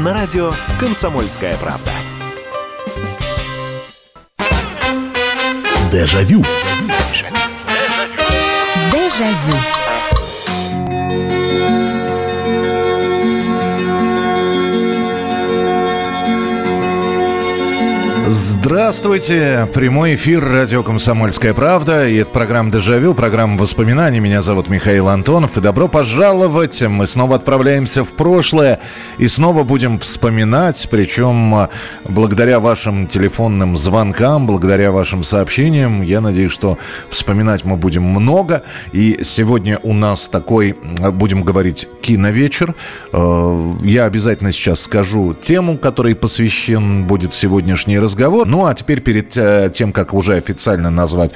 на радио «Комсомольская правда». Дежавю. Дежавю. Здравствуйте! Прямой эфир радио «Комсомольская правда». И это программа «Дежавю», программа воспоминаний. Меня зовут Михаил Антонов. И добро пожаловать! Мы снова отправляемся в прошлое и снова будем вспоминать. Причем а, благодаря вашим телефонным звонкам, благодаря вашим сообщениям. Я надеюсь, что вспоминать мы будем много. И сегодня у нас такой, а, будем говорить, киновечер. Э, я обязательно сейчас скажу тему, которой посвящен будет сегодняшний разговор разговор. Ну а теперь перед э, тем, как уже официально назвать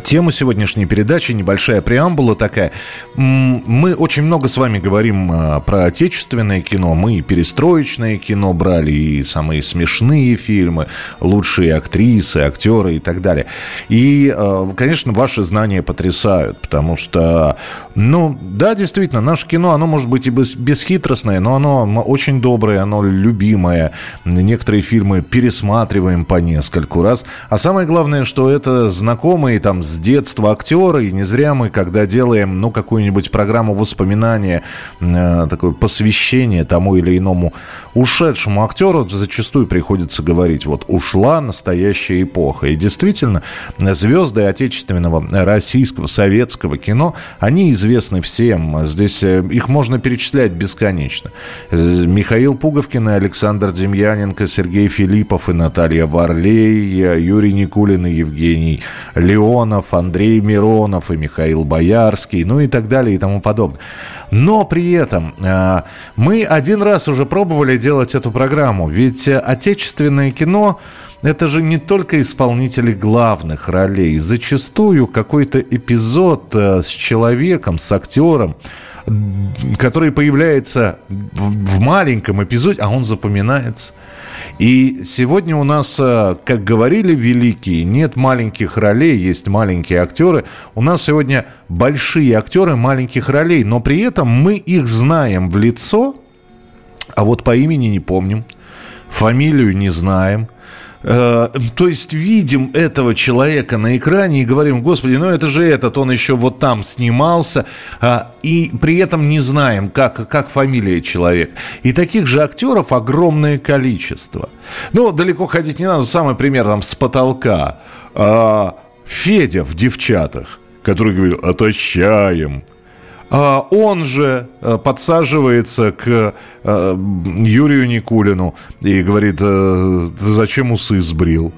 Тему сегодняшней передачи, небольшая преамбула такая. Мы очень много с вами говорим а, про отечественное кино. Мы и перестроечное кино брали, и самые смешные фильмы, лучшие актрисы, актеры и так далее. И, а, конечно, ваши знания потрясают, потому что, ну, да, действительно, наше кино, оно может быть и бесхитростное, но оно очень доброе, оно любимое. Некоторые фильмы пересматриваем по нескольку раз. А самое главное, что это знакомые там с детства актера, и не зря мы, когда делаем, ну, какую-нибудь программу воспоминания, э, такое посвящение тому или иному ушедшему актеру, зачастую приходится говорить, вот, ушла настоящая эпоха. И действительно, звезды отечественного, российского, советского кино, они известны всем. Здесь э, их можно перечислять бесконечно. Михаил Пуговкин и Александр Демьяненко, Сергей Филиппов и Наталья Варлей, Юрий Никулин и Евгений Леон, Миронов, Андрей Миронов и Михаил Боярский, ну и так далее и тому подобное. Но при этом э, мы один раз уже пробовали делать эту программу, ведь отечественное кино это же не только исполнители главных ролей. Зачастую какой-то эпизод э, с человеком, с актером, который появляется в, маленьком эпизоде, а он запоминается. И сегодня у нас, э, как говорили великие, нет маленьких ролей, есть маленькие актеры. У нас сегодня большие актеры маленьких ролей, но при этом мы их знаем в лицо, а вот по имени не помним, фамилию не знаем – Э, то есть видим этого человека на экране и говорим, господи, ну это же этот, он еще вот там снимался, э, и при этом не знаем, как, как фамилия человека. И таких же актеров огромное количество. Ну, далеко ходить не надо, самый пример там с потолка. Э, Федя в «Девчатах», который говорил «отощаем», а, он же э, подсаживается к э, Юрию Никулину и говорит, «Э, зачем усы сбрил,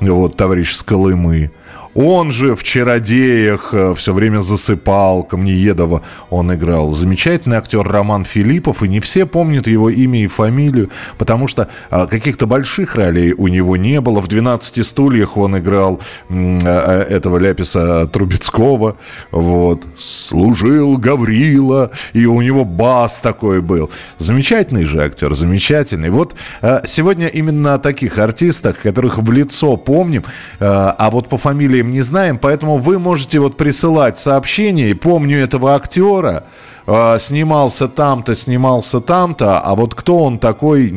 вот, товарищ с Колымы. Он же в «Чародеях» э, все время засыпал, Камнеедова он играл. Замечательный актер Роман Филиппов, и не все помнят его имя и фамилию, потому что а, каких-то больших ролей у него не было. В «12 стульях» он играл а, этого Ляписа Трубецкого. Вот. «Служил Гаврила», и у него бас такой был. Замечательный же актер, замечательный. Вот сегодня именно о таких артистах, которых в лицо помним, а вот по фамилии фамилиям не знаем, поэтому вы можете вот присылать сообщения. Помню этого актера, э, снимался там-то, снимался там-то, а вот кто он такой,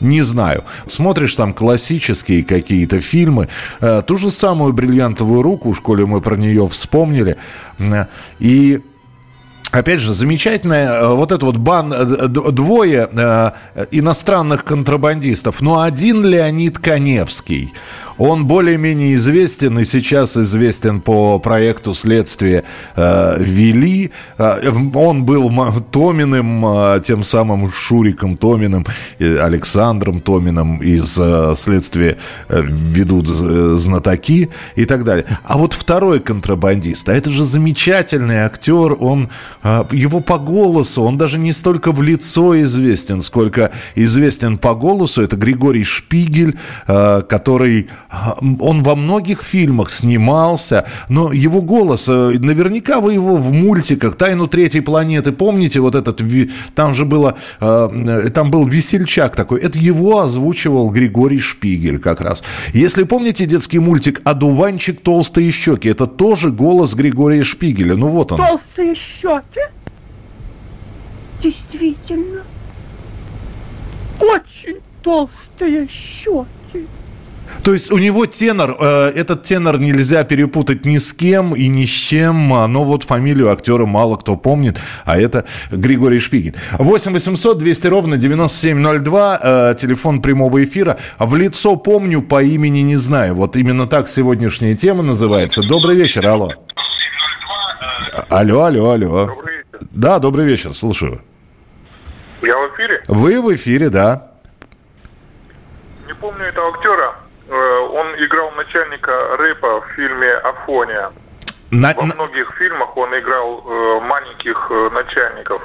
не знаю. Смотришь там классические какие-то фильмы, э, ту же самую «Бриллиантовую руку», в школе мы про нее вспомнили, и Опять же, замечательная э, вот это вот бан, э, двое э, иностранных контрабандистов. Но один Леонид Коневский. Он более-менее известен и сейчас известен по проекту следствия э, «Вели». Э, он был Томиным, э, тем самым Шуриком Томиным, Александром Томиным из э, следствия э, ведут э, знатоки и так далее. А вот второй контрабандист, а это же замечательный актер, он, его по голосу, он даже не столько в лицо известен, сколько известен по голосу. Это Григорий Шпигель, который он во многих фильмах снимался, но его голос, э, наверняка вы его в мультиках «Тайну третьей планеты», помните вот этот, там же было, э, там был весельчак такой, это его озвучивал Григорий Шпигель как раз. Если помните детский мультик «Одуванчик толстые щеки», это тоже голос Григория Шпигеля, ну вот он. Толстые щеки? Действительно. очень толстые щеки. То есть у него тенор, э, этот тенор нельзя перепутать ни с кем и ни с чем, а, но вот фамилию актера мало кто помнит, а это Григорий Шпигель. 8 800 200 ровно 9702, э, телефон прямого эфира. В лицо помню, по имени не знаю. Вот именно так сегодняшняя тема называется. Добрый вечер, алло. Алло, алло, алло. Добрый вечер. Да, добрый вечер, слушаю. Я в эфире? Вы в эфире, да. Не помню этого актера. Э, он играл начальника рэпа в фильме «Афония». На, Во многих фильмах он играл э, маленьких э, начальников.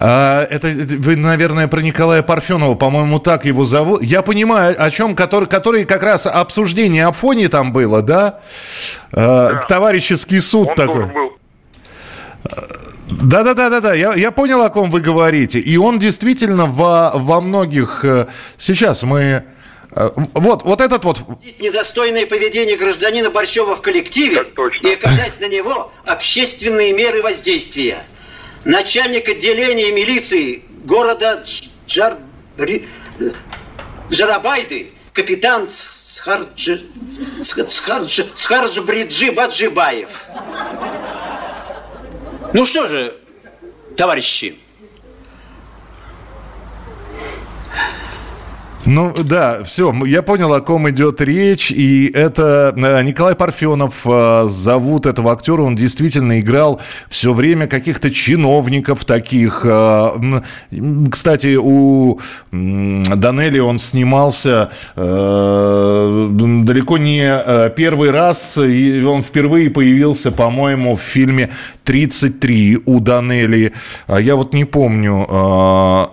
А, это вы, наверное, про Николая Парфенова, по-моему, так его зовут. Я понимаю, о чем, который, который как раз обсуждение Афони там было, да? А, да. Товарищеский суд он такой. Был. Да, да, да, да, да. Я, я понял, о ком вы говорите. И он действительно во, во многих. Э, сейчас мы Э, вот, вот этот вот... Недостойное поведение гражданина Борщева в коллективе и оказать на него общественные меры воздействия. Начальник отделения милиции города Джар... Джарабайды, капитан Схарджи... Схарджи... Схарджбриджи Баджибаев. Ну что же, товарищи, Ну да, все, я понял, о ком идет речь. И это э, Николай Парфенов э, зовут этого актера. Он действительно играл все время каких-то чиновников таких. Э, кстати, у Данели он снимался далеко не первый раз. И он впервые появился, по-моему, в фильме 33 у Данели. А я вот не помню.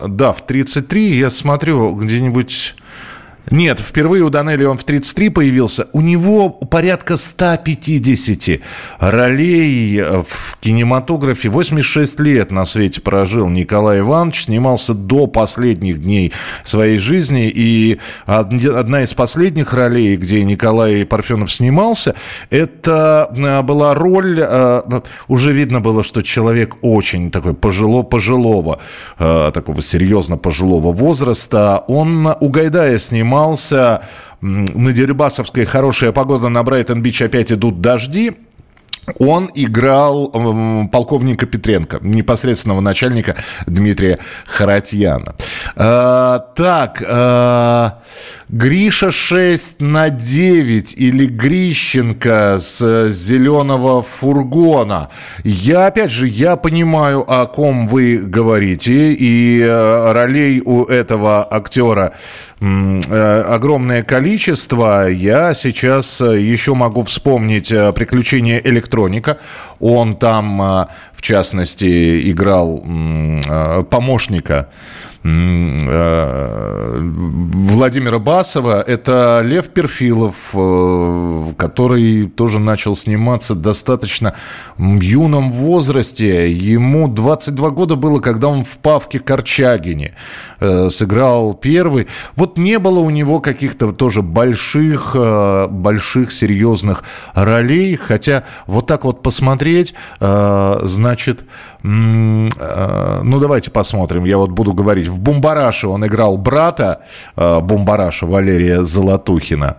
Да, в 33 я смотрю где-нибудь нет, впервые у Данели он в 33 появился. У него порядка 150 ролей в кинематографе. 86 лет на свете прожил Николай Иванович. Снимался до последних дней своей жизни. И одна из последних ролей, где Николай Парфенов снимался, это э, была роль... Э, уже видно было, что человек очень такой пожило, пожилого, э, такого серьезно пожилого возраста. Он у Гайдая снимал снимался на Дерибасовской «Хорошая погода» на Брайтон-Бич опять идут дожди. Он играл э, полковника Петренко, непосредственного начальника Дмитрия Харатьяна. Э, так, э, Гриша 6 на 9 или Грищенко с зеленого фургона. Я, опять же, я понимаю, о ком вы говорите, и э, ролей у этого актера Э, огромное количество. Я сейчас э, еще могу вспомнить э, «Приключения электроника». Он там, в частности, играл помощника Владимира Басова. Это Лев Перфилов, который тоже начал сниматься достаточно в юном возрасте. Ему 22 года было, когда он в «Павке Корчагине» сыграл первый. Вот не было у него каких-то тоже больших, э, больших серьезных ролей, хотя вот так вот посмотреть, э, значит, э, ну давайте посмотрим, я вот буду говорить, в «Бумбараше» он играл брата Бумбараша Валерия Золотухина,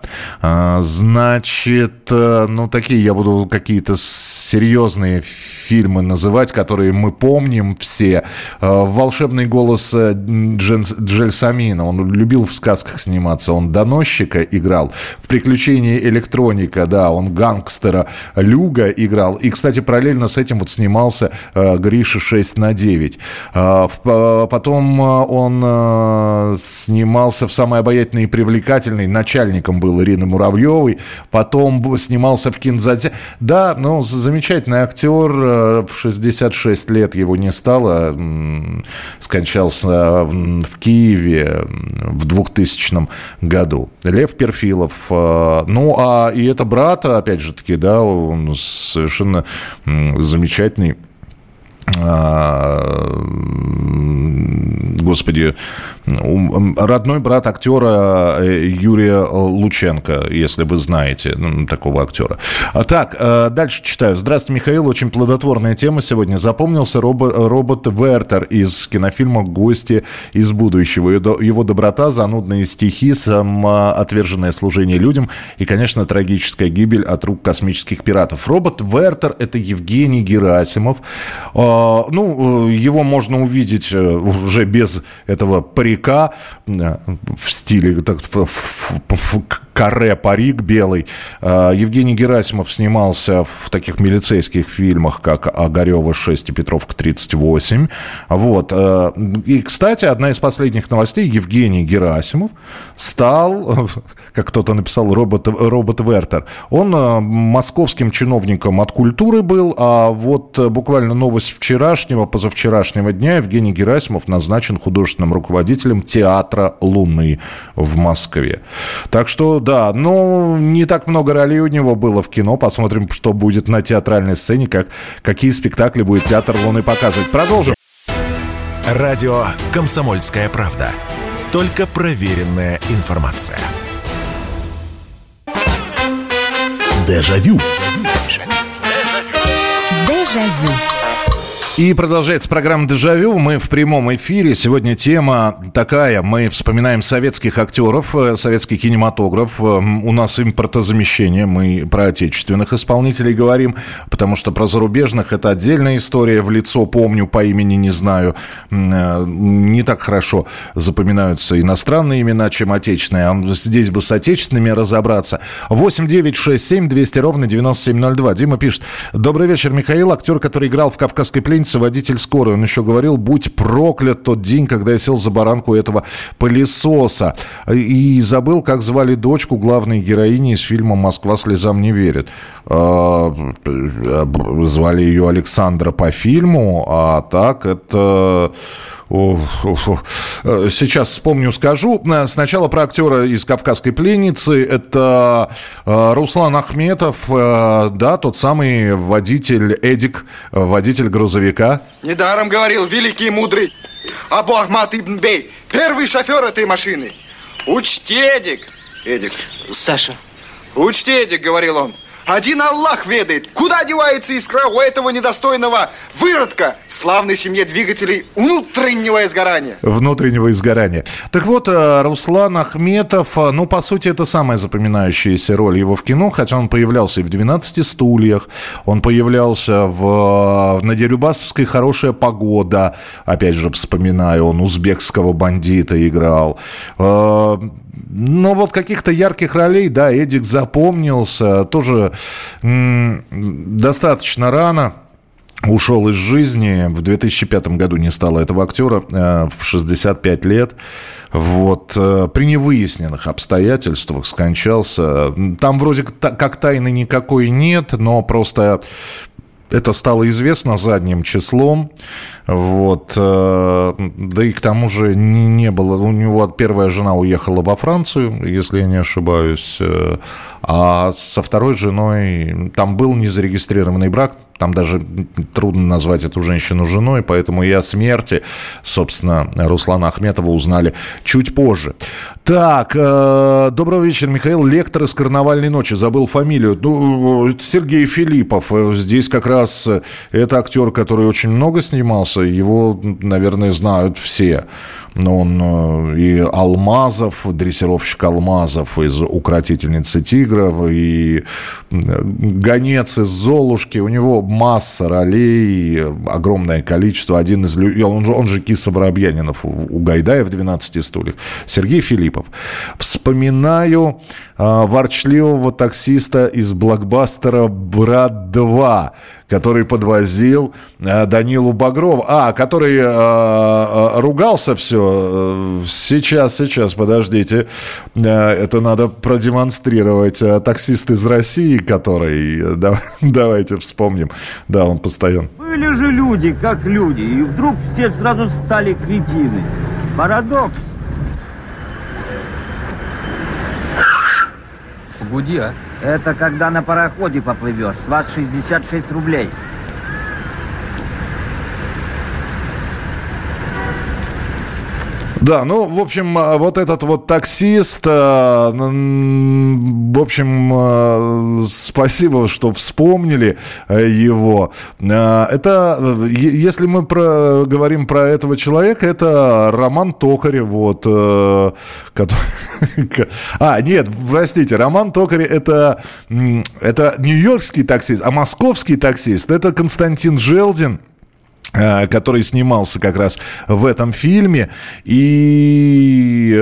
значит, ну такие я буду какие-то серьезные фильмы называть, которые мы помним все. «Волшебный голос» Джельсамина, он любил в сказках сниматься. Он доносчика играл. В «Приключении электроника», да, он гангстера Люга играл. И, кстати, параллельно с этим вот снимался э, Гриша 6 на 9. Э, в, потом э, он снимался в «Самой обаятельной и привлекательной». Начальником был Ирины Муравьевой. Потом снимался в «Кинзаде». Да, ну, замечательный актер. В 66 лет его не стало. Скончался в Киеве в 2000 году. Лев Перфилов. Ну, а и это брат, опять же таки, да, он совершенно замечательный а, господи, родной брат актера э, Юрия Лученко, если вы знаете такого актера. А так, э, дальше читаю. Здравствуйте, Михаил. Очень плодотворная тема сегодня. Запомнился робот, Вертер из кинофильма «Гости из будущего». Его доброта, занудные стихи, самоотверженное служение людям и, конечно, трагическая гибель от рук космических пиратов. Робот Вертер – это Евгений Герасимов. А, ну, э, его можно увидеть уже без этого парика э, в стиле так, в, в, в, каре парик белый. Э, Евгений Герасимов снимался в таких милицейских фильмах, как «Огарева 6» и «Петровка 38». Вот. Э, и, кстати, одна из последних новостей. Евгений Герасимов стал, как кто-то написал, робот, робот Вертер. Он московским чиновником от культуры был, а вот буквально новость вчерашнего, позавчерашнего дня Евгений Герасимов назначен художественным руководителем театра Луны в Москве. Так что, да, ну, не так много ролей у него было в кино. Посмотрим, что будет на театральной сцене, как, какие спектакли будет театр Луны показывать. Продолжим. Радио «Комсомольская правда». Только проверенная информация. Дежавю. Дежавю. И продолжается программа «Дежавю». Мы в прямом эфире. Сегодня тема такая. Мы вспоминаем советских актеров, э, советский кинематограф. Э, у нас импортозамещение. Мы про отечественных исполнителей говорим, потому что про зарубежных это отдельная история. В лицо помню, по имени не знаю. Э, не так хорошо запоминаются иностранные имена, чем отечественные. А здесь бы с отечественными разобраться. 8 9 6 7 200 ровно 9702. Дима пишет. Добрый вечер, Михаил. Актер, который играл в «Кавказской пленнице» Пятница, водитель скорой. Он еще говорил, будь проклят тот день, когда я сел за баранку этого пылесоса. И забыл, как звали дочку главной героини из фильма «Москва слезам не верит». А, звали ее Александра по фильму, а так это... Сейчас вспомню, скажу. Сначала про актера из «Кавказской пленницы». Это э, Руслан Ахметов, э, да, тот самый водитель Эдик, водитель грузовика. Недаром говорил великий и мудрый Абу Ахмад Ибн Бей, первый шофер этой машины. Учти, Эдик. Эдик. Саша. Учти, Эдик, говорил он. Один Аллах ведает, куда девается искра у этого недостойного выродка в славной семье двигателей внутреннего изгорания. Внутреннего изгорания. Так вот, э, Руслан Ахметов, э, ну, по сути, это самая запоминающаяся роль его в кино, хотя он появлялся и в «12 стульях», он появлялся в, на Дерюбасовской «Хорошая погода», опять же, вспоминаю, он узбекского бандита играл. Э, но вот каких-то ярких ролей, да, Эдик запомнился, тоже достаточно рано ушел из жизни. В 2005 году не стало этого актера, э, в 65 лет. Вот, э, при невыясненных обстоятельствах скончался. Там вроде как тайны никакой нет, но просто это стало известно задним числом. Вот. Э, да и к тому же не было... У него первая жена уехала во Францию, если я не ошибаюсь. Э, а со второй женой там был незарегистрированный брак, там даже трудно назвать эту женщину женой, поэтому и о смерти, собственно, Руслана Ахметова узнали чуть позже. Так, э, добрый вечер, Михаил. Лектор из «Карнавальной ночи». Забыл фамилию. Ну, Сергей Филиппов. Здесь как раз это актер, который очень много снимался. Его, наверное, знают все. Но он э, и Алмазов, дрессировщик Алмазов из «Укротительницы тигров», и гонец из «Золушки». У него масса ролей, огромное количество. Один из... Он, же, он же Киса Воробьянинов у Гайдая в «12 стульях». Сергей Филиппов. Вспоминаю э, ворчливого таксиста из блокбастера «Брат 2», который подвозил э, Данилу Багрову. А, который э, э, ругался все. Сейчас, сейчас, подождите. Это надо продемонстрировать. Таксист из России, который... Да, давайте вспомним. Да, он постоянно. Были же люди, как люди, и вдруг все сразу стали кретины. Парадокс. Погоди, а. Это когда на пароходе поплывешь. С вас 66 рублей. Да, ну, в общем, а, вот этот вот таксист, а, в общем, а, спасибо, что вспомнили его. Это, если мы про, говорим про этого человека, это Роман Токарев, вот, э, который... А, нет, простите, Роман Токарев это, это нью-йоркский таксист, а московский таксист это Константин Желдин. Э, который снимался как раз в этом фильме и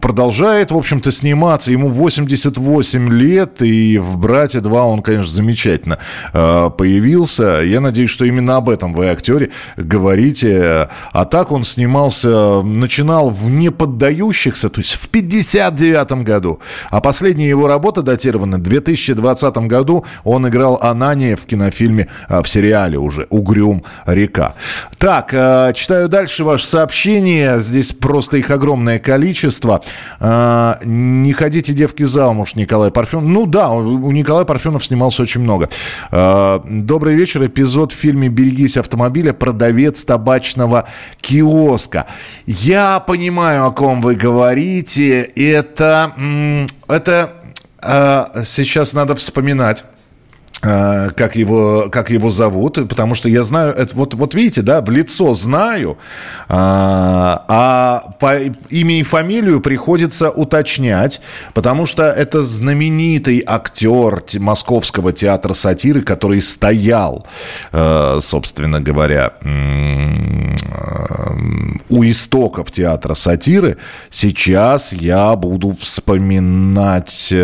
продолжает, в общем-то, сниматься. Ему 88 лет, и в «Брате 2» он, конечно, замечательно э, появился. Я надеюсь, что именно об этом вы, актере, говорите. А так он снимался, начинал в «Неподдающихся», то есть в 59 году. А последняя его работа датирована в 2020 году. Он играл Анания в кинофильме, э, в сериале уже «Угрюм река. Так, э, читаю дальше ваше сообщение. Здесь просто их огромное количество. Э, не ходите, девки, замуж, Николай Парфенов. Ну да, у Николая Парфенов снимался очень много. Э, добрый вечер. Эпизод в фильме «Берегись автомобиля. Продавец табачного киоска». Я понимаю, о ком вы говорите. Это... Это... Сейчас надо вспоминать. Э, как его, как его зовут, потому что я знаю, это, вот, вот видите, да, в лицо знаю, а, а по имя и фамилию приходится уточнять, потому что это знаменитый актер Московского театра сатиры, который стоял, э, собственно говоря, у истоков театра сатиры. Сейчас я буду вспоминать...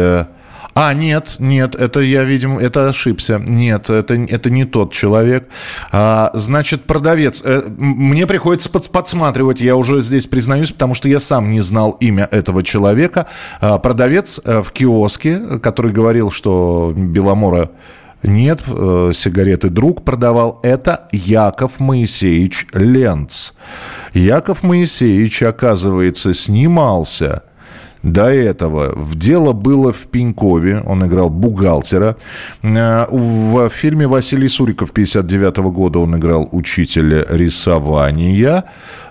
А, нет, нет, это я, видимо, это ошибся. Нет, это, это не тот человек. А, значит, продавец. Э, мне приходится под, подсматривать, я уже здесь признаюсь, потому что я сам не знал имя этого человека. А, продавец э, в киоске, который говорил, что Беломора нет, э, сигареты друг продавал. Это Яков Моисеевич Ленц. Яков Моисеевич, оказывается, снимался до этого в дело было в Пенькове, он играл бухгалтера. Э, в фильме Василий Суриков 59 года он играл учителя рисования.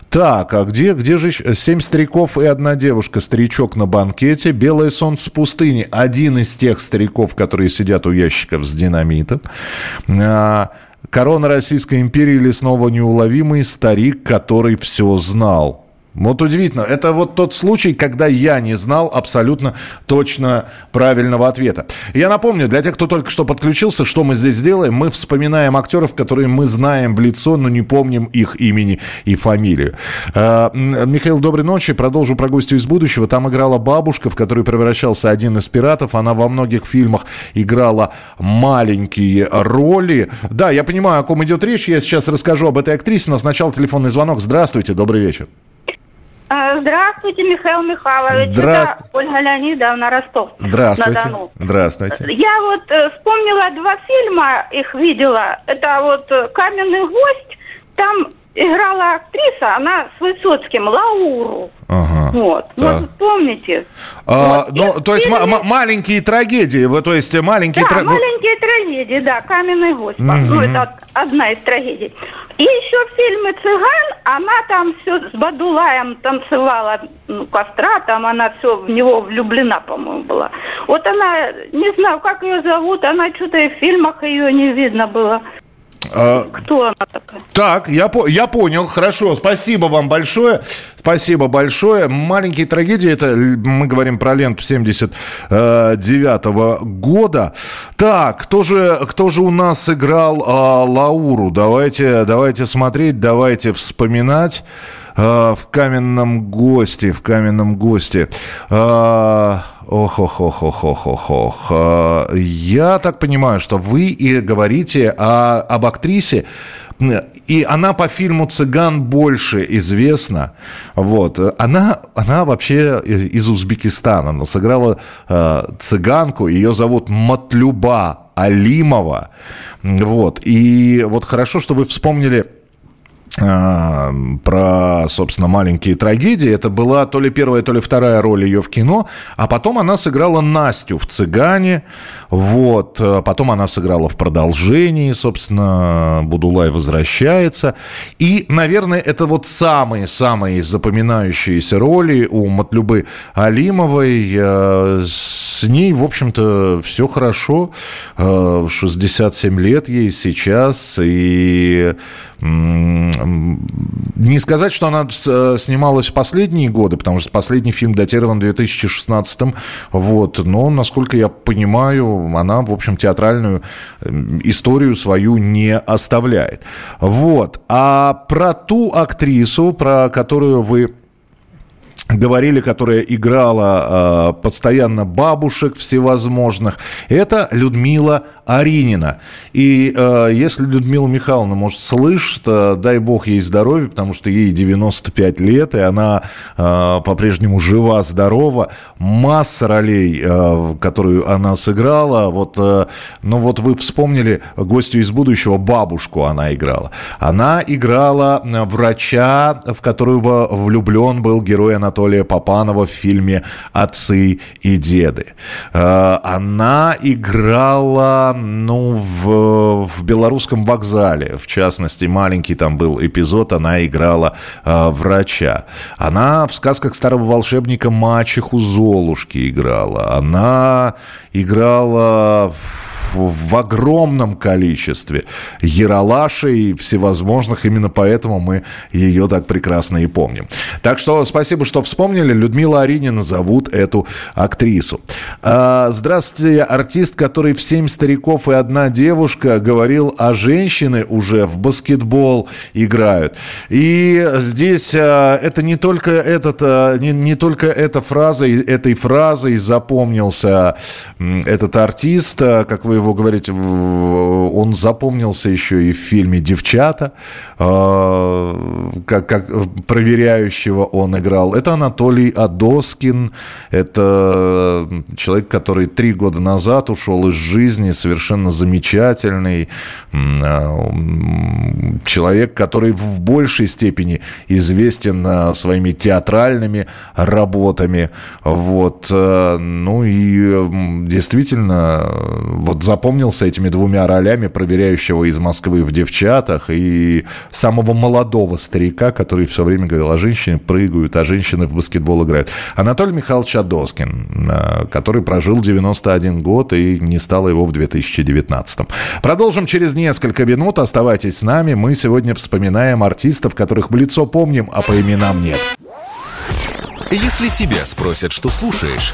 Так, а где, где же семь стариков и одна девушка? Старичок на банкете, белое солнце пустыни. Один из тех стариков, которые сидят у ящиков с динамитом. А, корона Российской империи или снова неуловимый старик, который все знал. Вот удивительно. Это вот тот случай, когда я не знал абсолютно точно правильного ответа. Я напомню, для тех, кто только что подключился, что мы здесь делаем. Мы вспоминаем актеров, которые мы знаем в лицо, но не помним их имени и фамилию. А, Михаил, доброй ночи. Продолжу про гостю из будущего. Там играла бабушка, в которой превращался один из пиратов. Она во многих фильмах играла маленькие роли. Да, я понимаю, о ком идет речь. Я сейчас расскажу об этой актрисе, но сначала телефонный звонок. Здравствуйте, добрый вечер. А, здравствуйте, Михаил Михайлович. Здра... Это Ольга Леонидовна Ростов. Здравствуйте. На Дону. Здравствуйте. Я вот э, вспомнила два фильма, их видела. Это вот э, «Каменный гость». Там играла актриса, она с Высоцким, Лауру. Ага. Вот. Да. Может, помните? А, вот. Ну, то есть фильме... маленькие трагедии, вы, то есть маленькие... Да, тра... Ну, маленькие трагедии, да, «Каменный гость». Угу. Ну, это одна из трагедий. И еще в фильме «Цыган» она там все с Бадулаем танцевала ну, костра, там она все в него влюблена, по-моему, была. Вот она, не знаю, как ее зовут, она что-то и в фильмах ее не видно было. А, Кто она такая? Так, я, я понял, хорошо, спасибо вам большое, спасибо большое. Маленькие трагедии, это мы говорим про ленту 79 -го года. Так, кто же, кто же у нас играл а, Лауру? Давайте, давайте смотреть, давайте вспоминать. А, в каменном госте, в каменном госте. А, ох, ох, ох, ох, ох, ох, ох. Я так понимаю, что вы и говорите о, об актрисе, и она по фильму «Цыган» больше известна. Вот. Она, она вообще из Узбекистана. Она сыграла э, цыганку. Ее зовут Матлюба Алимова. Вот. И вот хорошо, что вы вспомнили про, собственно, маленькие трагедии. Это была то ли первая, то ли вторая роль ее в кино. А потом она сыграла Настю в «Цыгане». Вот. Потом она сыграла в продолжении, собственно, «Будулай возвращается». И, наверное, это вот самые-самые запоминающиеся роли у Матлюбы Алимовой. Э, с ней, в общем-то, все хорошо. 67 э, лет ей сейчас. И не сказать, что она э, снималась в последние годы, потому что последний фильм датирован 2016 вот, но, насколько я понимаю, она, в общем, театральную историю свою не оставляет. Вот. А про ту актрису, про которую вы говорили, которая играла э, постоянно бабушек всевозможных, это Людмила Аринина. И э, если Людмила Михайловна, может, слышит, э, дай бог ей здоровья, потому что ей 95 лет, и она э, по-прежнему жива, здорова. Масса ролей, э, которую она сыграла. Вот, э, ну вот вы вспомнили гостю из будущего, бабушку она играла. Она играла врача, в которого влюблен был герой Анатолия Попанова в фильме «Отцы и деды». Э, она играла ну, в, в белорусском вокзале, в частности, маленький там был эпизод, она играла э, врача. Она в сказках старого волшебника мачеху Золушки играла. Она играла в в огромном количестве яралашей всевозможных. Именно поэтому мы ее так прекрасно и помним. Так что спасибо, что вспомнили. Людмила Аринина зовут эту актрису. А, здравствуйте, артист, который в «Семь стариков и одна девушка» говорил о женщины уже в баскетбол играют. И здесь а, это не только этот, а, не, не только эта фраза, этой фразой запомнился этот артист, как вы его говорите, он запомнился еще и в фильме «Девчата», а, как, как проверяющего он играл. Это Анатолий Адоскин, это человек, который три года назад ушел из жизни, совершенно замечательный а, человек, который в большей степени известен а, своими театральными работами. Вот. Ну и действительно, вот запомнился этими двумя ролями проверяющего из Москвы в «Девчатах» и самого молодого старика, который все время говорил, а женщины прыгают, а женщины в баскетбол играют. Анатолий Михайлович Адоскин, э, который прожил 91 год и не стало его в 2019. Продолжим через несколько минут. Оставайтесь с нами. Мы сегодня вспоминаем артистов, которых в лицо помним, а по именам нет. Если тебя спросят, что слушаешь,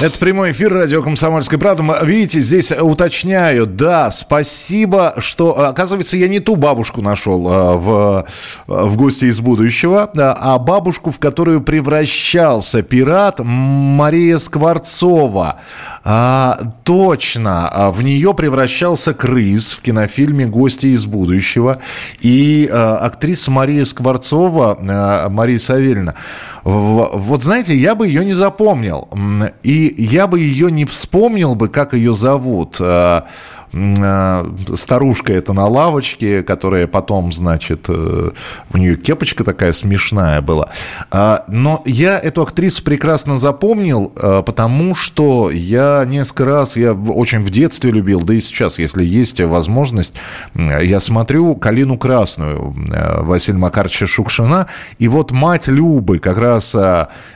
Это прямой эфир радио «Комсомольская правда». Видите, здесь уточняю. Да, спасибо, что... Оказывается, я не ту бабушку нашел а, в, в гости из будущего, а бабушку, в которую превращался пират Мария Скворцова. А, точно, в нее превращался крыс в кинофильме «Гости из будущего». И а, актриса Мария Скворцова, а, Мария Савельевна, вот знаете, я бы ее не запомнил. И я бы ее не вспомнил бы, как ее зовут. А, а, старушка это на лавочке, которая потом, значит, э, у нее кепочка такая смешная была. А, но я эту актрису прекрасно запомнил, э, потому что я несколько раз, я очень в детстве любил, да и сейчас, если есть возможность, я смотрю «Калину красную» э, Василия Макаровича Шукшина, и вот мать Любы, как раз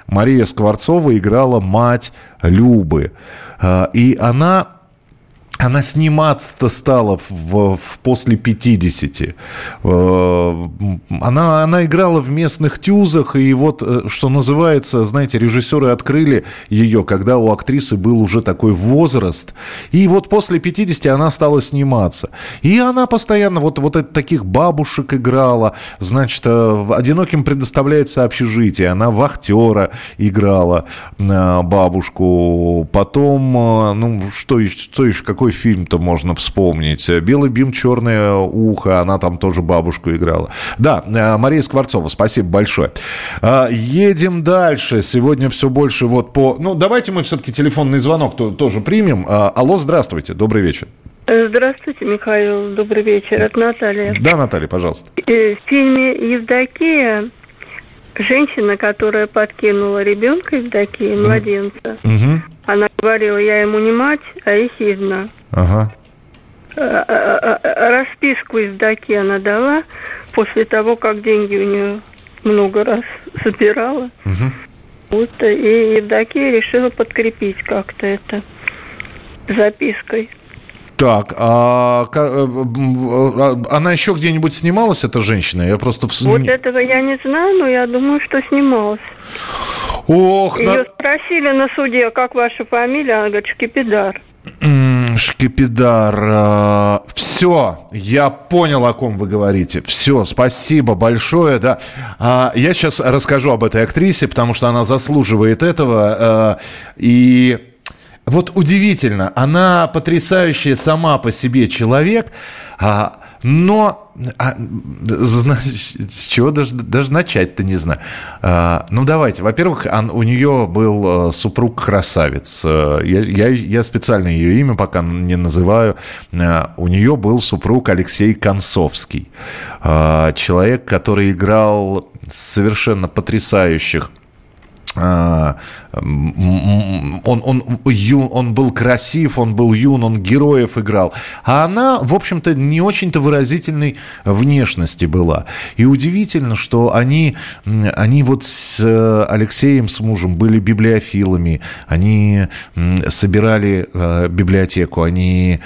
Мария Скворцова играла мать Любы. И она она сниматься-то стала в, в после 50. Э, она, она играла в местных тюзах, и вот, э, что называется, знаете, режиссеры открыли ее, когда у актрисы был уже такой возраст. И вот после 50 она стала сниматься. И она постоянно вот, вот это, таких бабушек играла. Значит, э, одиноким предоставляется общежитие. Она вахтера играла бабушку. Потом, ну, что, что еще, какой какой фильм-то можно вспомнить? «Белый бим, черное ухо», она там тоже бабушку играла. Да, э, Мария Скворцова, спасибо большое. А, едем дальше. Сегодня все больше вот по... Ну, давайте мы все-таки телефонный звонок тоже примем. А, алло, здравствуйте, добрый вечер. Здравствуйте, Михаил. Добрый вечер. Это Наталья. Да, Наталья, пожалуйста. Э, в фильме «Евдокия» женщина, которая подкинула ребенка Евдокии, младенца, угу. Она говорила, я ему не мать, а Ехидна. Ага. Э, э, расписку Евдокии она дала после того, как деньги у нее много раз собирала. Угу. Вот, и Евдокия решила подкрепить как-то это запиской. Так, а, э, а она еще где-нибудь снималась, эта женщина? Я просто... Вот этого я не знаю, но я думаю, что снималась. Ох, Ее на... спросили на суде, как ваша фамилия, она говорит, Шкипидар. Шкипидар. А, Все, я понял, о ком вы говорите. Все, спасибо большое. Да. А, я сейчас расскажу об этой актрисе, потому что она заслуживает этого. И вот удивительно, она потрясающая сама по себе человек, а, но а, значит, с чего даже, даже начать-то не знаю. А, ну давайте, во-первых, он, у нее был э, супруг красавец. Э, я, я, я специально ее имя пока не называю. А, у нее был супруг Алексей Концовский, а, человек, который играл совершенно потрясающих он, он, ю, он был красив, он был юн, он героев играл. А она, в общем-то, не очень-то выразительной внешности была. И удивительно, что они, они вот с э, Алексеем, с мужем, были библиофилами, они собирали э, библиотеку, они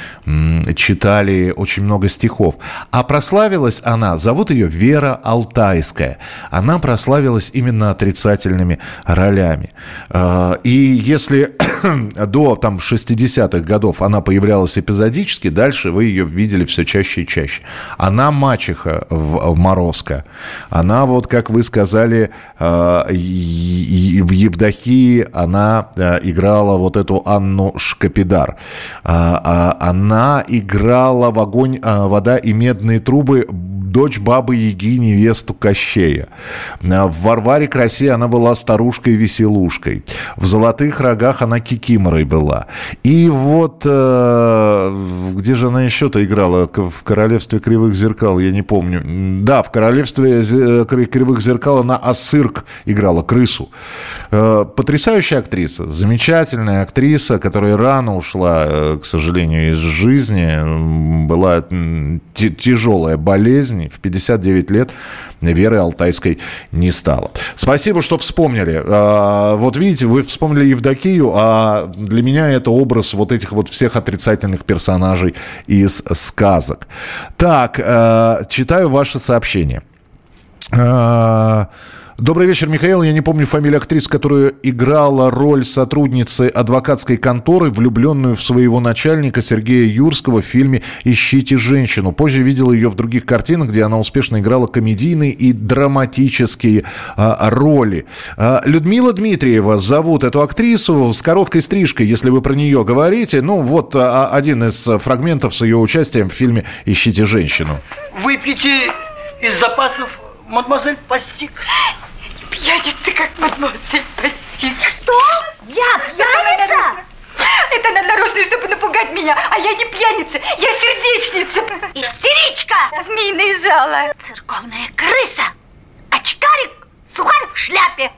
читали очень много стихов. А прославилась она, зовут ее Вера Алтайская. Она прославилась именно отрицательными ролями. А, и если до там, 60-х годов она появлялась эпизодически, дальше вы ее видели все чаще и чаще. Она мачеха в, в Морозко. Она, вот как вы сказали, а, в Евдокии она а, играла вот эту Анну Шкапидар. Она играла в «Огонь, вода и медные трубы» дочь бабы Яги, невесту Кощея. В Варваре Красе она была старушкой-веселушкой. В «Золотых рогах» она кикиморой была. И вот э, где же она еще-то играла? В «Королевстве кривых зеркал», я не помню. Да, в «Королевстве э, кривых зеркал» она Ассырк играла, крысу. Э, потрясающая актриса, замечательная актриса, которая рано ушла, э, к сожалению, из жизни. Была тяжелая болезнь, в 59 лет Веры Алтайской не стало. Спасибо, что вспомнили. А, вот видите, вы вспомнили Евдокию, а для меня это образ вот этих вот всех отрицательных персонажей из сказок. Так, э, читаю ваше сообщение. А, Добрый вечер, Михаил. Я не помню фамилию актрисы, которая играла роль сотрудницы адвокатской конторы, влюбленную в своего начальника Сергея Юрского в фильме «Ищите женщину». Позже видел ее в других картинах, где она успешно играла комедийные и драматические а, роли. А, Людмила Дмитриева зовут эту актрису с короткой стрижкой, если вы про нее говорите. Ну, вот а, один из фрагментов с ее участием в фильме «Ищите женщину». Выпейте из запасов мадемуазель Пастик. Пьяница, как мадемуазель Пастик. Что? Я пьяница? Это она нарочно, чтобы напугать меня, а я не пьяница, я сердечница. Истеричка! Змеиное жало. Церковная крыса. Очкарик, сухарь в шляпе.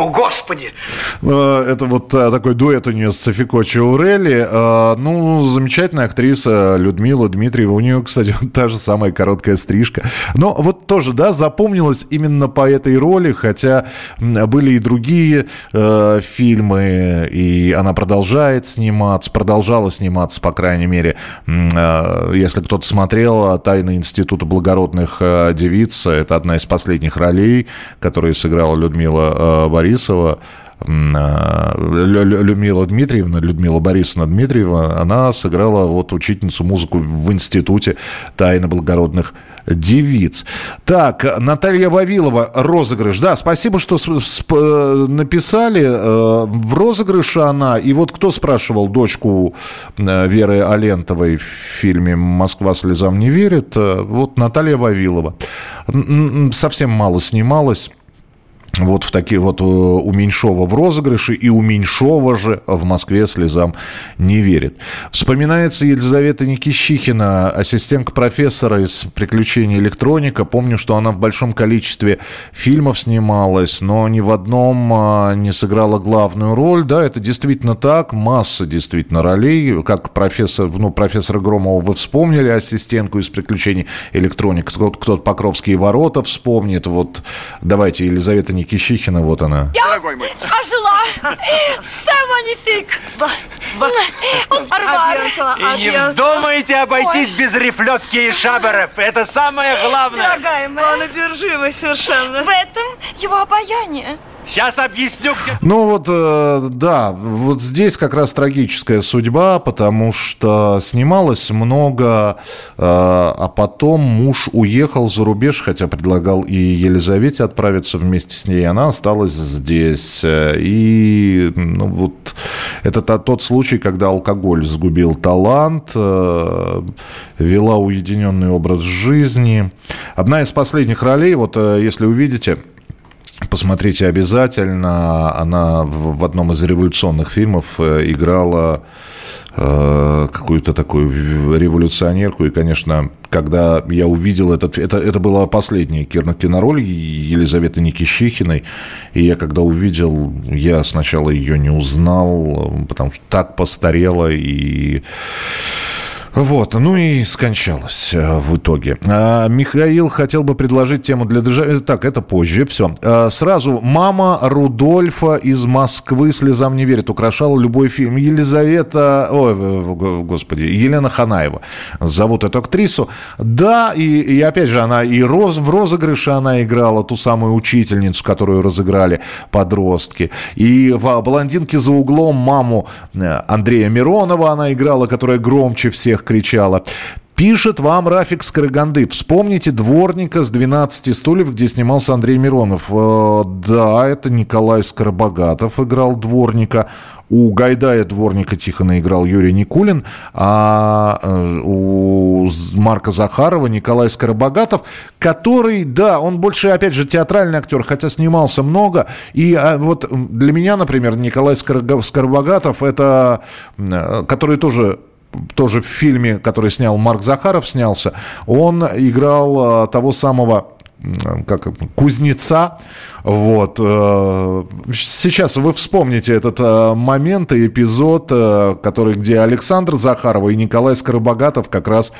О, Господи! Э, это вот э, такой дуэт у нее с Софико Чаурели. Э, ну, замечательная актриса Людмила Дмитриева. У нее, кстати, та же самая короткая стрижка. Но вот тоже, да, запомнилась именно по этой роли, хотя были и другие фильмы, и она продолжает сниматься, продолжала сниматься, по крайней мере. Если кто-то смотрел «Тайны Института благородных девиц», это одна из последних ролей, которые сыграла Людмила э, Борисова. Людмила Дмитриевна, Людмила Борисовна Дмитриева, она сыграла вот учительницу музыку в институте тайны благородных девиц. Так, Наталья Вавилова, розыгрыш. Да, спасибо, что написали. Э, в розыгрыше она. И вот кто спрашивал дочку э, Веры Алентовой в фильме «Москва слезам не верит»? Э, вот Наталья Вавилова. Совсем мало снималась вот в такие вот э, у Меньшова в розыгрыше и у Меньшова же в Москве слезам не верит. Вспоминается Елизавета Никищихина, ассистентка профессора из «Приключений электроника». Помню, что она в большом количестве фильмов снималась, но ни в одном а, не сыграла главную роль. Да, это действительно так, масса действительно ролей. Как профессор, ну, профессора Громова вы вспомнили, ассистентку из «Приключений электроника». Кто-то Покровские ворота вспомнит. Вот давайте Елизавета Никищихина Кищихина, вот она. Я Дорогой мой. ожила. Сам манифик. И не вздумайте обойтись Ой. без рифлевки и шаберов. Это самое главное. Дорогая моя. Он одержимый совершенно. В этом его обаяние. Сейчас объясню, где... Ну вот, э, да, вот здесь как раз трагическая судьба, потому что снималось много, э, а потом муж уехал за рубеж, хотя предлагал и Елизавете отправиться вместе с ней, она осталась здесь. И ну, вот это тот случай, когда алкоголь сгубил талант, э, вела уединенный образ жизни. Одна из последних ролей, вот э, если увидите, Посмотрите обязательно. Она в одном из революционных фильмов э, играла э, какую-то такую революционерку. И, конечно, когда я увидел этот... Это, это была последняя кинороль Елизаветы Никищихиной. И я когда увидел, я сначала ее не узнал, потому что так постарела и вот, ну и скончалась э, в итоге. А, Михаил хотел бы предложить тему для дежавю. Э, так, это позже, все. А, сразу, мама Рудольфа из Москвы слезам не верит. Украшала любой фильм. Елизавета, ой, господи, Елена Ханаева. Зовут эту актрису. Да, и, и опять же, она и роз, в розыгрыше она играла ту самую учительницу, которую разыграли подростки. И в «Блондинке за углом» маму э, Андрея Миронова она играла, которая громче всех всех кричала. Пишет вам Рафик Скороганды. Вспомните дворника с 12 стульев, где снимался Андрей Миронов. Э, да, это Николай Скоробогатов играл дворника. У Гайдая дворника Тихона играл Юрий Никулин, а э, у Марка Захарова Николай Скоробогатов, который, да, он больше, опять же, театральный актер, хотя снимался много. И а, вот для меня, например, Николай Скоробогатов, это, э, который тоже тоже в фильме, который снял Марк Захаров, снялся, он играл э, того самого как кузнеца. Вот. Э, сейчас вы вспомните этот э, момент и эпизод, который, где Александр Захарова и Николай Скоробогатов, как раз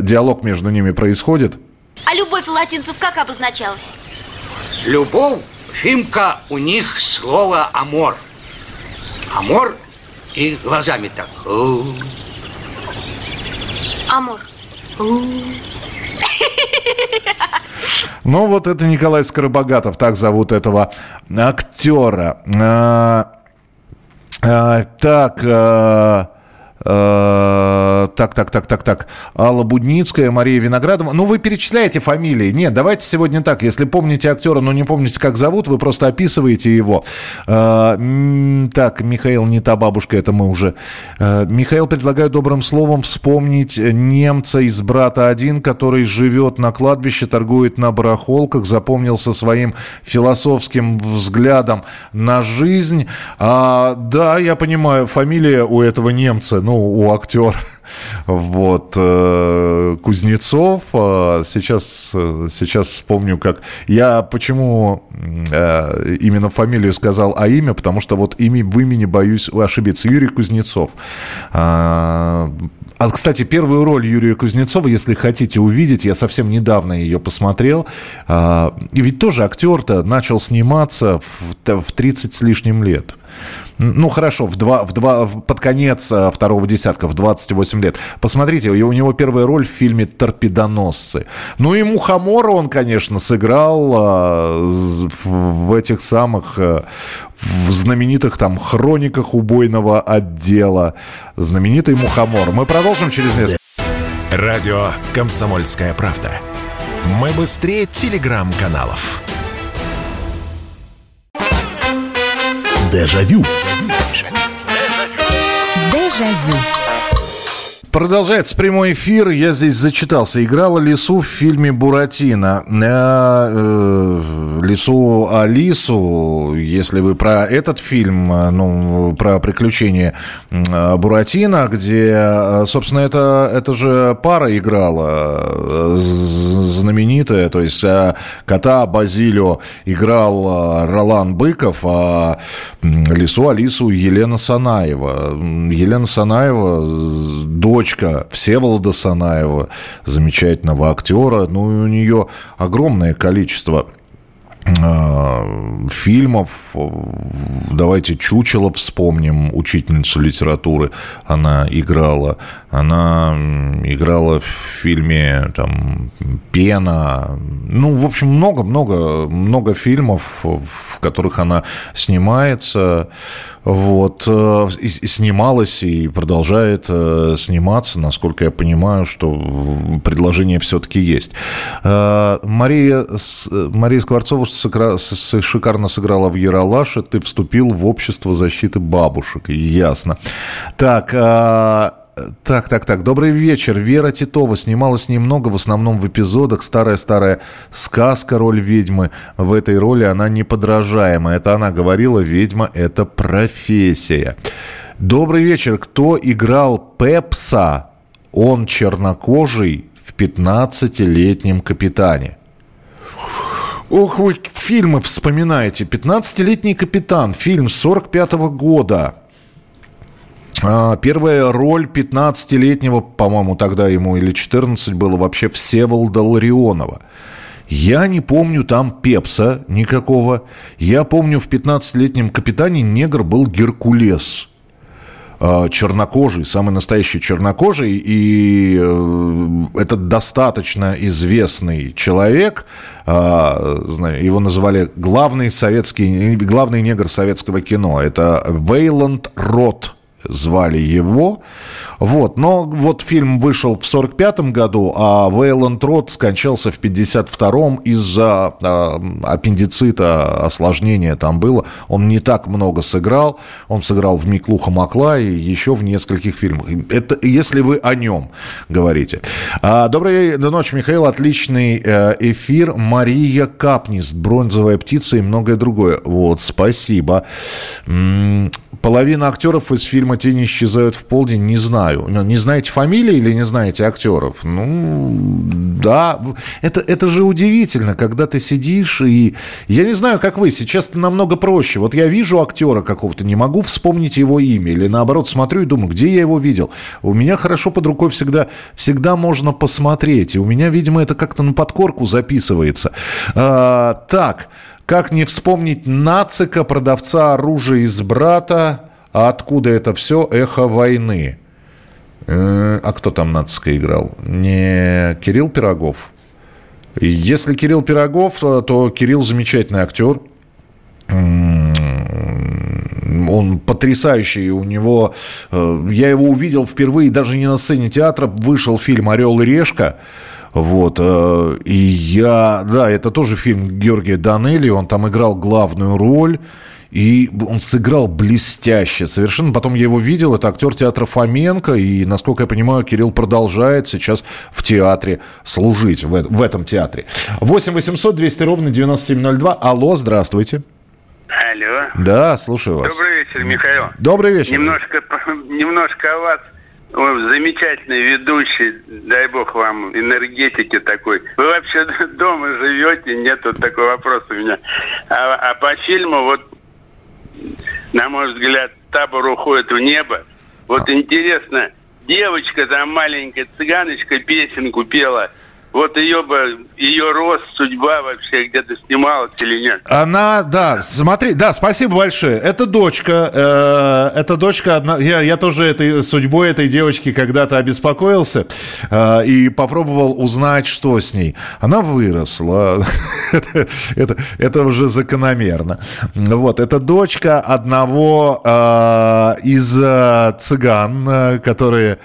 диалог между ними происходит. А любовь у латинцев как обозначалась? Любовь, Фимка, у них слово «амор». «Амор» и глазами так. Амур. Ну, вот это Николай Скоробогатов, так зовут этого актера. А, а, так, а, так, так, так, так, так. Алла Будницкая, Мария Виноградова. Ну, вы перечисляете фамилии. Нет, давайте сегодня так. Если помните актера, но не помните, как зовут, вы просто описываете его. Э, так, Михаил, не та бабушка, это мы уже. Э, Михаил предлагает добрым словом вспомнить немца из «Брата-1», который живет на кладбище, торгует на барахолках, запомнился своим философским взглядом на жизнь. А, да, я понимаю, фамилия у этого немца, ну, у актера. Вот. Э, Кузнецов. Э, сейчас, э, сейчас вспомню, как... Я почему именно фамилию сказал, а имя? Потому что вот имя, в имени боюсь ошибиться. Юрий Кузнецов. А, кстати, первую роль Юрия Кузнецова, если хотите увидеть, я совсем недавно ее посмотрел. И ведь тоже актер-то начал сниматься в 30 с лишним лет. Ну, хорошо, в два, в два, под конец э, второго десятка, в 28 лет. Посмотрите, у него первая роль в фильме «Торпедоносцы». Ну и Мухомора он, конечно, сыграл а, в этих самых э, в знаменитых там хрониках убойного отдела. Знаменитый Мухомор. Мы продолжим через несколько... Радио «Комсомольская правда». Мы быстрее телеграм-каналов. Дежавю. Дежавю. Продолжается прямой эфир. Я здесь зачитался. Играла Лису в фильме «Буратино». Э, э, Лису Алису, если вы про этот фильм, э, ну, про приключения э, Буратино, где, собственно, это, это же пара играла знаменитая. То есть кота Базилио играл Ролан Быков, а Лису Алису Елена Санаева. Елена Санаева, дочь дочка Всеволода Санаева, замечательного актера. Ну, и у нее огромное количество а, фильмов. Давайте Чучело вспомним, учительницу литературы. Она играла. Она играла в фильме там, «Пена». Ну, в общем, много-много много фильмов, в которых она снимается. Вот. Э, и снималась и продолжает э, сниматься, насколько я понимаю, что предложение все-таки есть. Э, Мария, Мария Скворцова шикарно сыграла в Яралаше. Ты вступил в общество защиты бабушек. Ясно. Так, так, так, так. Добрый вечер. Вера Титова снималась немного, в основном в эпизодах. Старая-старая сказка, роль ведьмы. В этой роли она неподражаемая. Это она говорила, ведьма – это профессия. Добрый вечер. Кто играл Пепса? Он чернокожий в 15-летнем капитане. Ох, вы фильмы вспоминаете. «15-летний капитан», фильм 45 -го года. А, первая роль 15-летнего, по-моему, тогда ему или 14 было вообще Всеволода Ларионова. Я не помню там Пепса никакого. Я помню, в 15-летнем капитане негр был Геркулес. А, чернокожий, самый настоящий чернокожий. И э, это достаточно известный человек. Его называли главный советский, главный негр советского кино. Это Вейланд Рот звали его. Вот. Но вот фильм вышел в 45 году, а Вейланд Рот скончался в 52-м из-за э, аппендицита, осложнения там было. Он не так много сыграл. Он сыграл в «Миклуха Макла» и еще в нескольких фильмах. Это если вы о нем говорите. А, доброй ночи, Михаил. Отличный э, эфир. Мария Капнист, «Бронзовая птица» и многое другое. Вот, спасибо. Половина актеров из фильма «Тени исчезают в полдень» не знаю. Ну, не знаете фамилии или не знаете актеров? Ну, да. Это, это же удивительно, когда ты сидишь и... Я не знаю, как вы, сейчас это намного проще. Вот я вижу актера какого-то, не могу вспомнить его имя. Или наоборот, смотрю и думаю, где я его видел? У меня хорошо под рукой всегда, всегда можно посмотреть. И у меня, видимо, это как-то на подкорку записывается. А, так, как не вспомнить Нацика, продавца оружия из брата? А откуда это все? Эхо войны. Э, а кто там Нацика играл? Не Кирилл Пирогов? Если Кирилл Пирогов, то Кирилл замечательный актер. Он потрясающий, у него... Э, я его увидел впервые даже не на сцене театра. Вышел фильм «Орел и решка». Вот. Э, и я... Да, это тоже фильм Георгия Данелли. Он там играл главную роль. И он сыграл блестяще совершенно. Потом я его видел. Это актер театра Фоменко. И, насколько я понимаю, Кирилл продолжает сейчас в театре служить, в, в этом театре. 8 800 200 ровно 9702. Алло, здравствуйте. Алло. Да, слушаю вас. Добрый вечер, Михаил. Добрый вечер. Немножко, немножко о вас. Замечательный ведущий, дай бог вам энергетики такой. Вы вообще дома живете? Нет, вот такой вопрос у меня. А, а по фильму, вот, на мой взгляд, табор уходит в небо. Вот интересно, девочка там маленькая, цыганочка песенку пела. Вот ее бы, ее рост, судьба вообще где-то снималась или нет? Она, да, смотри, да, спасибо большое. Это дочка, э, это дочка одна, я, я тоже этой судьбой этой девочки когда-то обеспокоился э, и попробовал узнать, что с ней. Она выросла, это, это, это уже закономерно. Вот, это дочка одного э, из э, цыган, э, которые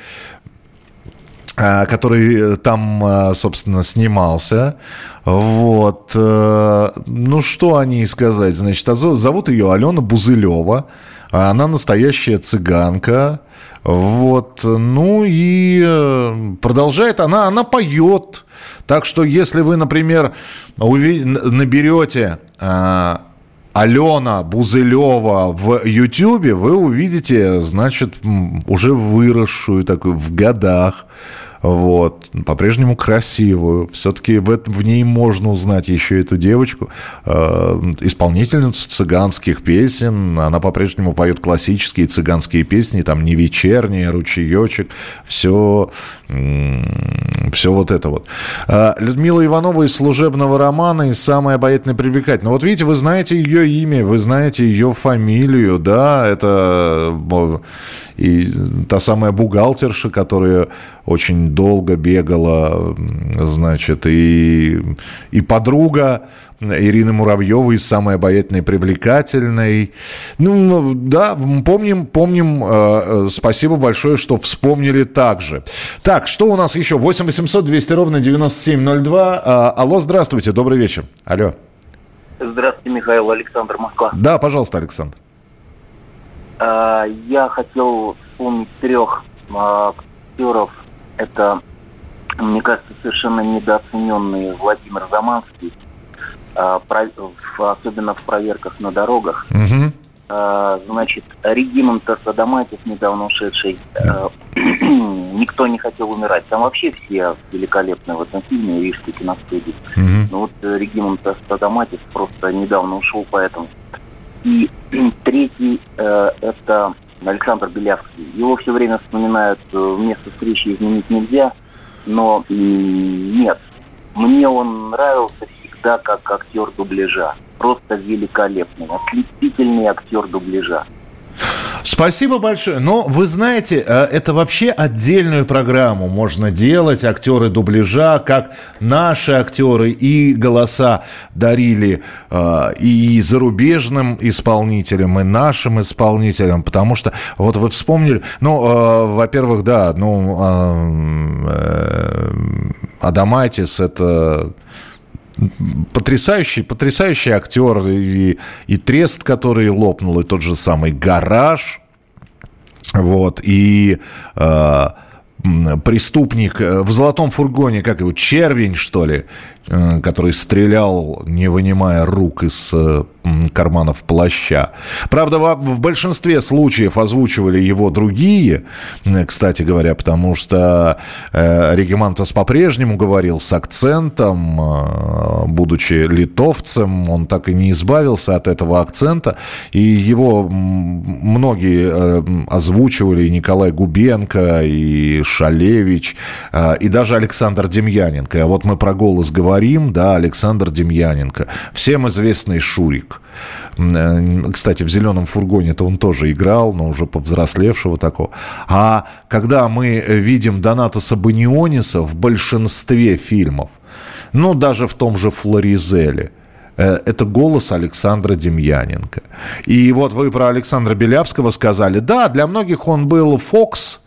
который там, э, собственно, снимался. Вот. Э, ну, что о ней сказать? Значит, а зовут ее Алена Бузылева. Она настоящая цыганка. Вот. Ну и продолжает. Она, она поет. Так что, если вы, например, наберете Алена Бузылева в Ютьюбе, вы увидите, значит, уже выросшую такую в годах вот, по-прежнему красивую. Все-таки в, в ней можно узнать еще эту девочку, э, исполнительницу цыганских песен. Она по-прежнему поет классические цыганские песни, там не вечерние, ручеечек, все, все вот это вот. Э, Людмила Иванова из служебного романа и самая обаятельная привлекательная. Вот видите, вы знаете ее имя, вы знаете ее фамилию, да, это и та самая бухгалтерша, которая очень долго бегала, значит, и, и подруга Ирины Муравьевой, самой обаятельной и привлекательной. Ну, да, помним, помним, э, спасибо большое, что вспомнили так же. Так, что у нас еще? 8 800 200 ровно 9702. Э, алло, здравствуйте, добрый вечер. Алло. Здравствуйте, Михаил, Александр Москва. Да, пожалуйста, Александр. А, я хотел вспомнить трех а, актеров. Это, мне кажется, совершенно недооцененный Владимир Заманский, а, особенно в проверках на дорогах. Угу. Значит, Регимонт Садаматис, недавно ушедший, «Никто не хотел умирать». Там вообще все великолепные в этом фильме, Рижской киностудии. Угу. Но вот Регимонт Садаматис просто недавно ушел, поэтому и третий э, это Александр Белявский. Его все время вспоминают, э, место встречи изменить нельзя, но нет. Мне он нравился всегда как актер дубляжа. Просто великолепный, ослепительный актер дубляжа. Спасибо большое. Но вы знаете, э, это вообще отдельную программу можно делать. Актеры дубляжа, как наши актеры и голоса дарили э, и зарубежным исполнителям, и нашим исполнителям. Потому что, вот вы вспомнили, ну, э, во-первых, да, ну, Адамайтис это потрясающий, потрясающий актер и, и трест, который лопнул, и тот же самый гараж. Вот, и э, преступник э, в золотом фургоне, как его, червень, что ли, который стрелял, не вынимая рук из э, карманов плаща. Правда, в большинстве случаев озвучивали его другие, э, кстати говоря, потому что Регимантос по-прежнему говорил с акцентом, будучи литовцем, он так и не избавился от этого акцента, и его многие озвучивали, и Николай Губенко, и Шалевич, и даже Александр Демьяненко. А вот мы про голос говорим говорим, да, Александр Демьяненко, всем известный Шурик. Э, кстати, в «Зеленом фургоне»-то он тоже играл, но уже повзрослевшего такого. А когда мы видим Доната Сабаниониса в большинстве фильмов, ну, даже в том же «Флоризеле», э, это голос Александра Демьяненко. И вот вы про Александра Белявского сказали. Да, для многих он был Фокс,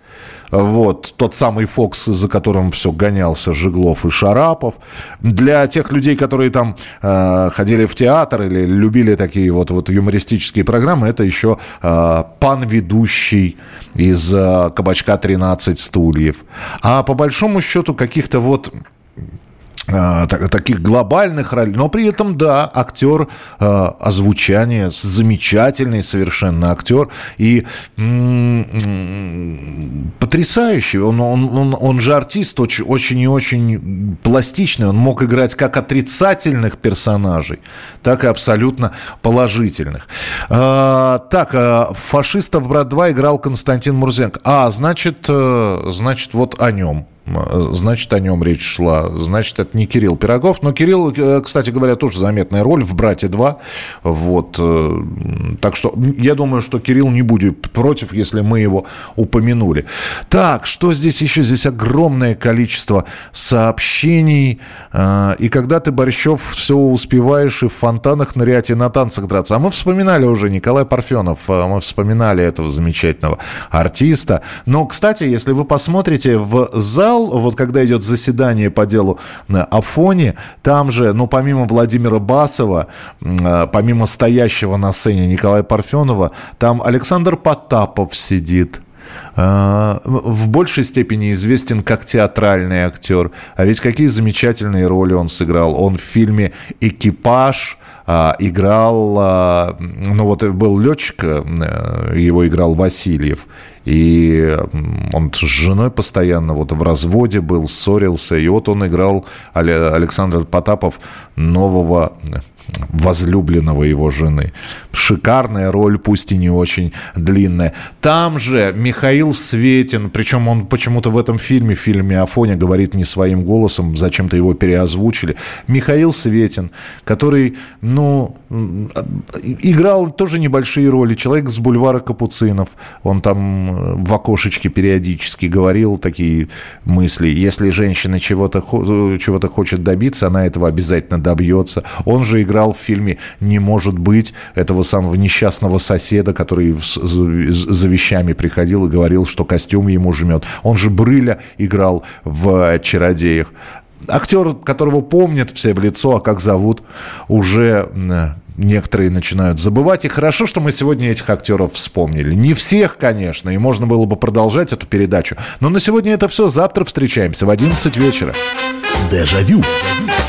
вот, тот самый Фокс, за которым все гонялся Жиглов и Шарапов. Для тех людей, которые там э, ходили в театр или любили такие вот, вот юмористические программы, это еще э, пан-ведущий из э, «Кабачка 13 стульев». А по большому счету каких-то вот а, таких глобальных ролей, но при этом, да, актер э, озвучания, замечательный совершенно актер и потрясающий. Он, он, он, он же артист очень, очень и очень пластичный. Он мог играть как отрицательных персонажей, так и абсолютно положительных. Э, так, э, «Фашистов, брат 2» играл Константин Мурзенко. А, значит, э, значит, вот о нем. Значит, о нем речь шла. Значит, это не Кирилл Пирогов. Но Кирилл, э, кстати говоря, тоже заметная роль в «Брате 2». Вот. Э, так что я думаю, что Кирилл не будет против, если мы его упомянули. Так, что здесь еще? Здесь огромное количество сообщений. Э, и когда ты, Борщев, все успеваешь и в фонтанах нырять, и на танцах драться. А мы вспоминали уже Николай Парфенов. Мы вспоминали этого замечательного артиста. Но, кстати, если вы посмотрите в зал, вот когда идет заседание по делу Афоне, там же, ну, помимо Владимира Басова, э, помимо стоящего на сцене Николая Парфенова, там Александр Потапов сидит, э, в большей степени известен как театральный актер. А ведь какие замечательные роли он сыграл. Он в фильме «Экипаж», играл, ну вот был летчик, его играл Васильев, и он с женой постоянно вот в разводе был, ссорился. И вот он играл Александр Потапов нового возлюбленного его жены. Шикарная роль, пусть и не очень длинная. Там же Михаил Светин, причем он почему-то в этом фильме, в фильме Афоня, говорит не своим голосом, зачем-то его переозвучили. Михаил Светин, который, ну, играл тоже небольшие роли. Человек с бульвара Капуцинов. Он там э, в окошечке периодически говорил такие мысли. Если женщина чего-то чего хочет добиться, она этого обязательно добьется. Он же играл играл в фильме «Не может быть» этого самого несчастного соседа, который за вещами приходил и говорил, что костюм ему жмет. Он же Брыля играл в «Чародеях». Актер, которого помнят все в лицо, а как зовут, уже некоторые начинают забывать. И хорошо, что мы сегодня этих актеров вспомнили. Не всех, конечно, и можно было бы продолжать эту передачу. Но на сегодня это все. Завтра встречаемся в 11 вечера. Дежавю. Дежавю.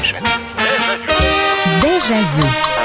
Jaillot.